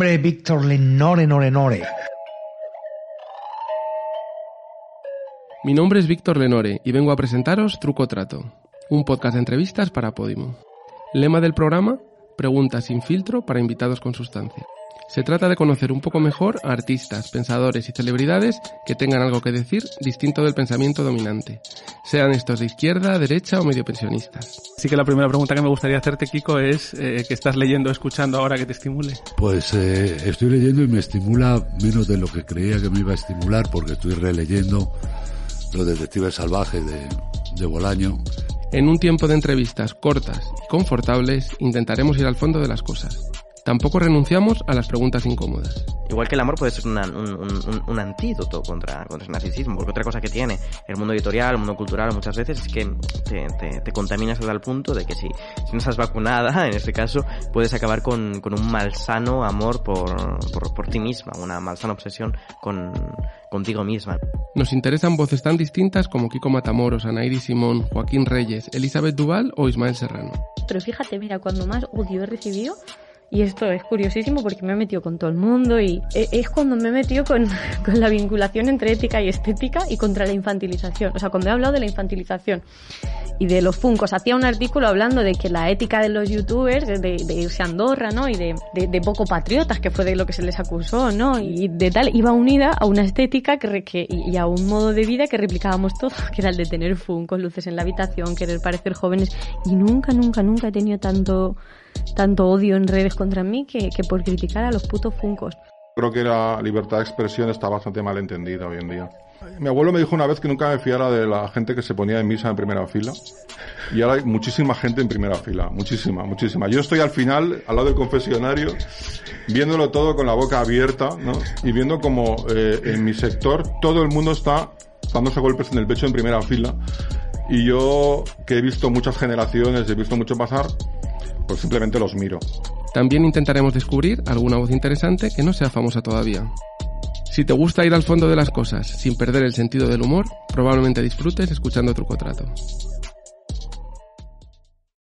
Víctor Lenore Nore Nore. Mi nombre es Víctor Lenore y vengo a presentaros Truco Trato, un podcast de entrevistas para Podimo. Lema del programa, preguntas sin filtro para invitados con sustancia. Se trata de conocer un poco mejor a artistas, pensadores y celebridades que tengan algo que decir distinto del pensamiento dominante, sean estos de izquierda, derecha o medio pensionistas. Así que la primera pregunta que me gustaría hacerte, Kiko, es eh, ¿qué estás leyendo, escuchando ahora que te estimule? Pues eh, estoy leyendo y me estimula menos de lo que creía que me iba a estimular porque estoy releyendo Los Detectives Salvajes de, de Bolaño. En un tiempo de entrevistas cortas y confortables, intentaremos ir al fondo de las cosas Tampoco renunciamos a las preguntas incómodas. Igual que el amor puede ser un, un, antídoto contra, contra el narcisismo, porque otra cosa que tiene el mundo editorial, el mundo cultural muchas veces es que te, te, te contaminas hasta el punto de que si, si, no estás vacunada, en este caso, puedes acabar con, con un malsano amor por, por, por ti misma, una malsana obsesión con, contigo misma. Nos interesan voces tan distintas como Kiko Matamoros, Anairi Simón, Joaquín Reyes, Elizabeth Duval o Ismael Serrano. Pero fíjate, mira, cuando más odio he recibido y esto es curiosísimo porque me he metido con todo el mundo y e, es cuando me he metido con, con, la vinculación entre ética y estética y contra la infantilización. O sea, cuando he hablado de la infantilización y de los funcos, hacía un artículo hablando de que la ética de los youtubers, de, de irse a Andorra, ¿no? Y de, de, poco patriotas, que fue de lo que se les acusó, ¿no? Y de tal, iba unida a una estética que, que, y a un modo de vida que replicábamos todos, que era el de tener funcos, luces en la habitación, querer parecer jóvenes. Y nunca, nunca, nunca he tenido tanto tanto odio en redes contra mí que, que por criticar a los putos funcos. Creo que la libertad de expresión está bastante mal entendida hoy en día. Mi abuelo me dijo una vez que nunca me fiara de la gente que se ponía en misa en primera fila. Y ahora hay muchísima gente en primera fila. Muchísima, muchísima. Yo estoy al final, al lado del confesionario, viéndolo todo con la boca abierta, ¿no? Y viendo como eh, en mi sector todo el mundo está dándose golpes en el pecho en primera fila. Y yo, que he visto muchas generaciones, he visto mucho pasar, pues simplemente los miro. También intentaremos descubrir alguna voz interesante que no sea famosa todavía. Si te gusta ir al fondo de las cosas sin perder el sentido del humor, probablemente disfrutes escuchando Truco Trato.